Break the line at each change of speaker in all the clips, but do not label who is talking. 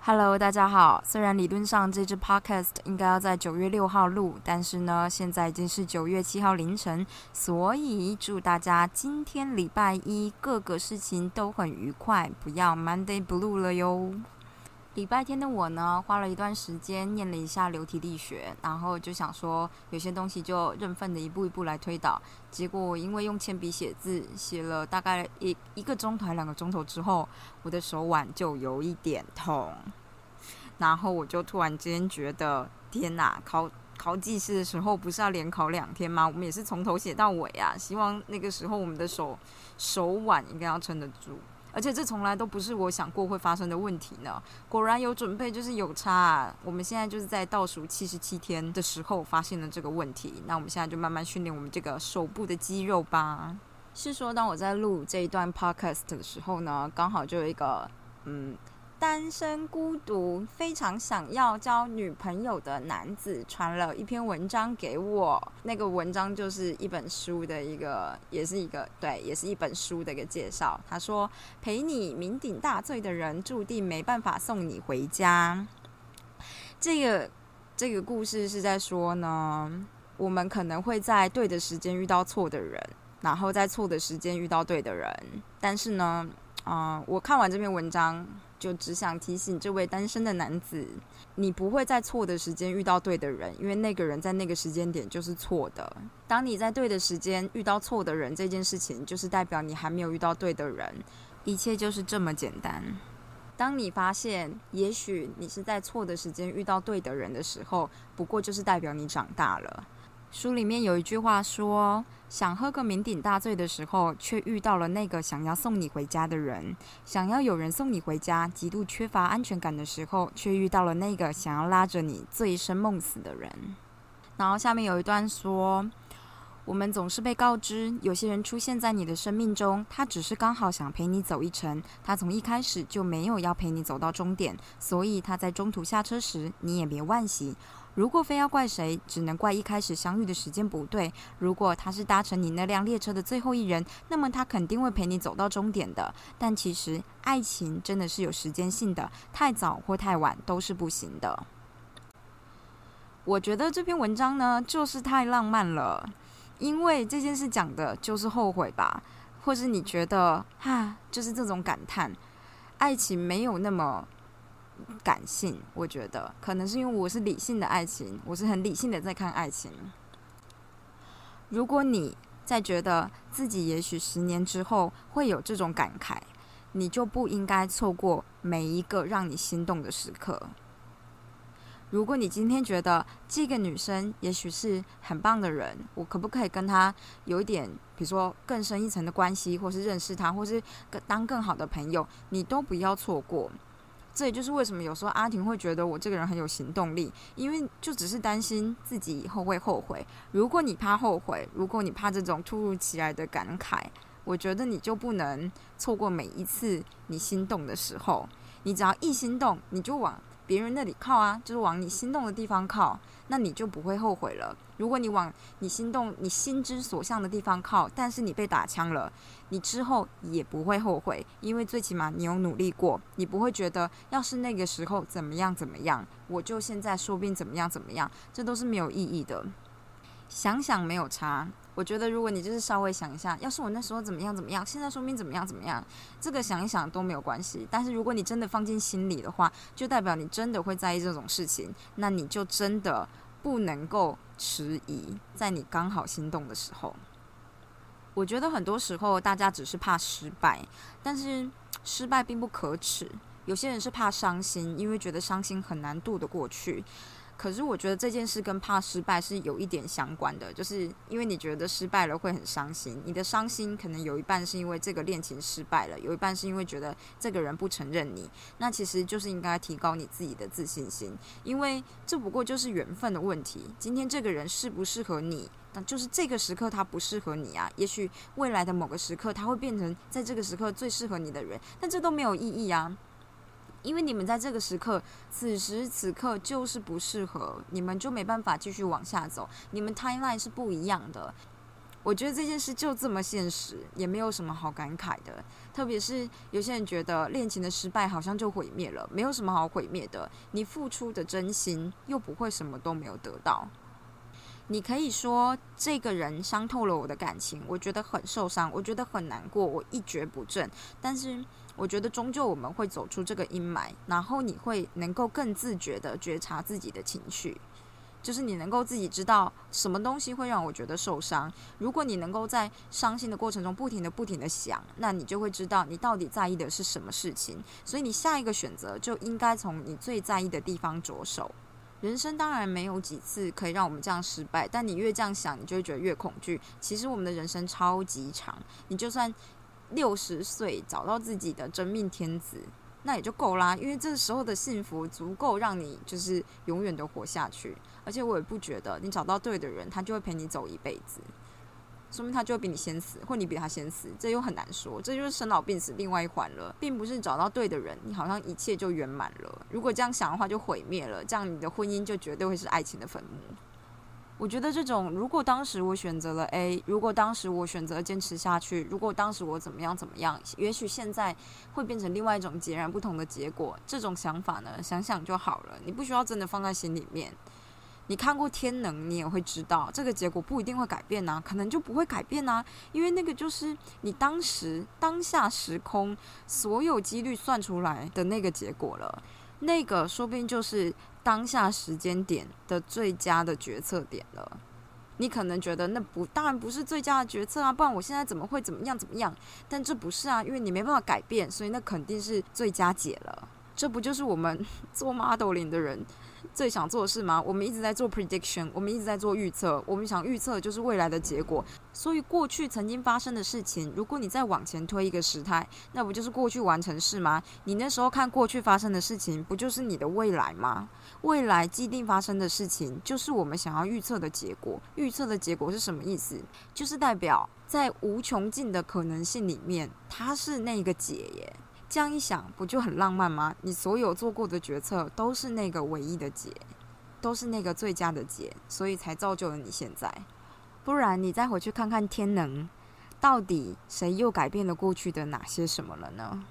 Hello，大家好。虽然理论上这支 Podcast 应该要在九月六号录，但是呢，现在已经是九月七号凌晨，所以祝大家今天礼拜一各个事情都很愉快，不要 Monday Blue 了哟。礼拜天的我呢，花了一段时间念了一下流体力学，然后就想说有些东西就认份的一步一步来推导。结果因为用铅笔写字，写了大概一一个钟头、两个钟头之后，我的手腕就有一点痛。然后我就突然间觉得，天哪！考考技师的时候不是要连考两天吗？我们也是从头写到尾啊！希望那个时候我们的手手腕应该要撑得住。而且这从来都不是我想过会发生的问题呢。果然有准备就是有差。我们现在就是在倒数七十七天的时候发现了这个问题。那我们现在就慢慢训练我们这个手部的肌肉吧。是说，当我在录这一段 podcast 的时候呢，刚好就有一个嗯。单身孤独、非常想要交女朋友的男子传了一篇文章给我。那个文章就是一本书的一个，也是一个对，也是一本书的一个介绍。他说：“陪你酩酊大醉的人，注定没办法送你回家。”这个这个故事是在说呢，我们可能会在对的时间遇到错的人，然后在错的时间遇到对的人。但是呢，啊，我看完这篇文章。就只想提醒这位单身的男子，你不会在错的时间遇到对的人，因为那个人在那个时间点就是错的。当你在对的时间遇到错的人，这件事情就是代表你还没有遇到对的人，一切就是这么简单。当你发现，也许你是在错的时间遇到对的人的时候，不过就是代表你长大了。书里面有一句话说：“想喝个酩酊大醉的时候，却遇到了那个想要送你回家的人；想要有人送你回家，极度缺乏安全感的时候，却遇到了那个想要拉着你醉生梦死的人。”然后下面有一段说：“我们总是被告知，有些人出现在你的生命中，他只是刚好想陪你走一程，他从一开始就没有要陪你走到终点，所以他在中途下车时，你也别惋惜。”如果非要怪谁，只能怪一开始相遇的时间不对。如果他是搭乘你那辆列车的最后一人，那么他肯定会陪你走到终点的。但其实爱情真的是有时间性的，太早或太晚都是不行的。我觉得这篇文章呢，就是太浪漫了，因为这件事讲的就是后悔吧，或是你觉得哈，就是这种感叹，爱情没有那么。感性，我觉得可能是因为我是理性的爱情，我是很理性的在看爱情。如果你在觉得自己也许十年之后会有这种感慨，你就不应该错过每一个让你心动的时刻。如果你今天觉得这个女生也许是很棒的人，我可不可以跟她有一点，比如说更深一层的关系，或是认识她，或是当更好的朋友，你都不要错过。这也就是为什么有时候阿婷会觉得我这个人很有行动力，因为就只是担心自己以后会后悔。如果你怕后悔，如果你怕这种突如其来的感慨，我觉得你就不能错过每一次你心动的时候。你只要一心动，你就往。别人那里靠啊，就是往你心动的地方靠，那你就不会后悔了。如果你往你心动、你心之所向的地方靠，但是你被打枪了，你之后也不会后悔，因为最起码你有努力过，你不会觉得要是那个时候怎么样怎么样，我就现在说不定怎么样怎么样，这都是没有意义的。想想没有差。我觉得，如果你就是稍微想一下，要是我那时候怎么样怎么样，现在说明怎么样怎么样，这个想一想都没有关系。但是如果你真的放进心里的话，就代表你真的会在意这种事情，那你就真的不能够迟疑，在你刚好心动的时候。我觉得很多时候大家只是怕失败，但是失败并不可耻。有些人是怕伤心，因为觉得伤心很难度得过去。可是我觉得这件事跟怕失败是有一点相关的，就是因为你觉得失败了会很伤心，你的伤心可能有一半是因为这个恋情失败了，有一半是因为觉得这个人不承认你。那其实就是应该提高你自己的自信心，因为这不过就是缘分的问题。今天这个人适不适合你，那就是这个时刻他不适合你啊。也许未来的某个时刻他会变成在这个时刻最适合你的人，但这都没有意义啊。因为你们在这个时刻、此时此刻就是不适合，你们就没办法继续往下走。你们 timeline 是不一样的。我觉得这件事就这么现实，也没有什么好感慨的。特别是有些人觉得恋情的失败好像就毁灭了，没有什么好毁灭的。你付出的真心又不会什么都没有得到。你可以说这个人伤透了我的感情，我觉得很受伤，我觉得很难过，我一蹶不振。但是我觉得终究我们会走出这个阴霾，然后你会能够更自觉的觉察自己的情绪。就是你能够自己知道什么东西会让我觉得受伤。如果你能够在伤心的过程中不停的、不停的想，那你就会知道你到底在意的是什么事情。所以你下一个选择就应该从你最在意的地方着手。人生当然没有几次可以让我们这样失败，但你越这样想，你就会觉得越恐惧。其实我们的人生超级长，你就算六十岁找到自己的真命天子。那也就够啦，因为这时候的幸福足够让你就是永远的活下去。而且我也不觉得你找到对的人，他就会陪你走一辈子，说明他就会比你先死，或你比他先死，这又很难说。这就是生老病死另外一环了，并不是找到对的人，你好像一切就圆满了。如果这样想的话，就毁灭了，这样你的婚姻就绝对会是爱情的坟墓。我觉得这种，如果当时我选择了 A，如果当时我选择坚持下去，如果当时我怎么样怎么样，也许现在会变成另外一种截然不同的结果。这种想法呢，想想就好了，你不需要真的放在心里面。你看过《天能》，你也会知道，这个结果不一定会改变呐，可能就不会改变呐，因为那个就是你当时当下时空所有几率算出来的那个结果了。那个说不定就是当下时间点的最佳的决策点了。你可能觉得那不，当然不是最佳的决策啊，不然我现在怎么会怎么样怎么样？但这不是啊，因为你没办法改变，所以那肯定是最佳解了。这不就是我们 做 modeling 的人？最想做的事吗？我们一直在做 prediction，我们一直在做预测。我们想预测就是未来的结果。所以过去曾经发生的事情，如果你再往前推一个时态，那不就是过去完成式吗？你那时候看过去发生的事情，不就是你的未来吗？未来既定发生的事情，就是我们想要预测的结果。预测的结果是什么意思？就是代表在无穷尽的可能性里面，它是那个解耶。这样一想，不就很浪漫吗？你所有做过的决策都是那个唯一的解，都是那个最佳的解，所以才造就了你现在。不然你再回去看看天能，到底谁又改变了过去的哪些什么了呢？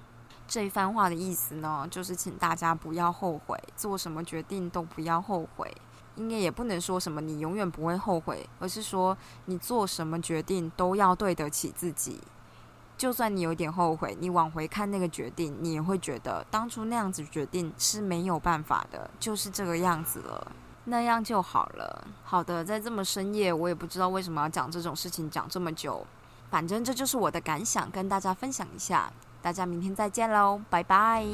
这一番话的意思呢，就是请大家不要后悔，做什么决定都不要后悔。应该也不能说什么你永远不会后悔，而是说你做什么决定都要对得起自己。就算你有点后悔，你往回看那个决定，你也会觉得当初那样子决定是没有办法的，就是这个样子了，那样就好了。好的，在这么深夜，我也不知道为什么要讲这种事情，讲这么久，反正这就是我的感想，跟大家分享一下。大家明天再见喽，拜拜。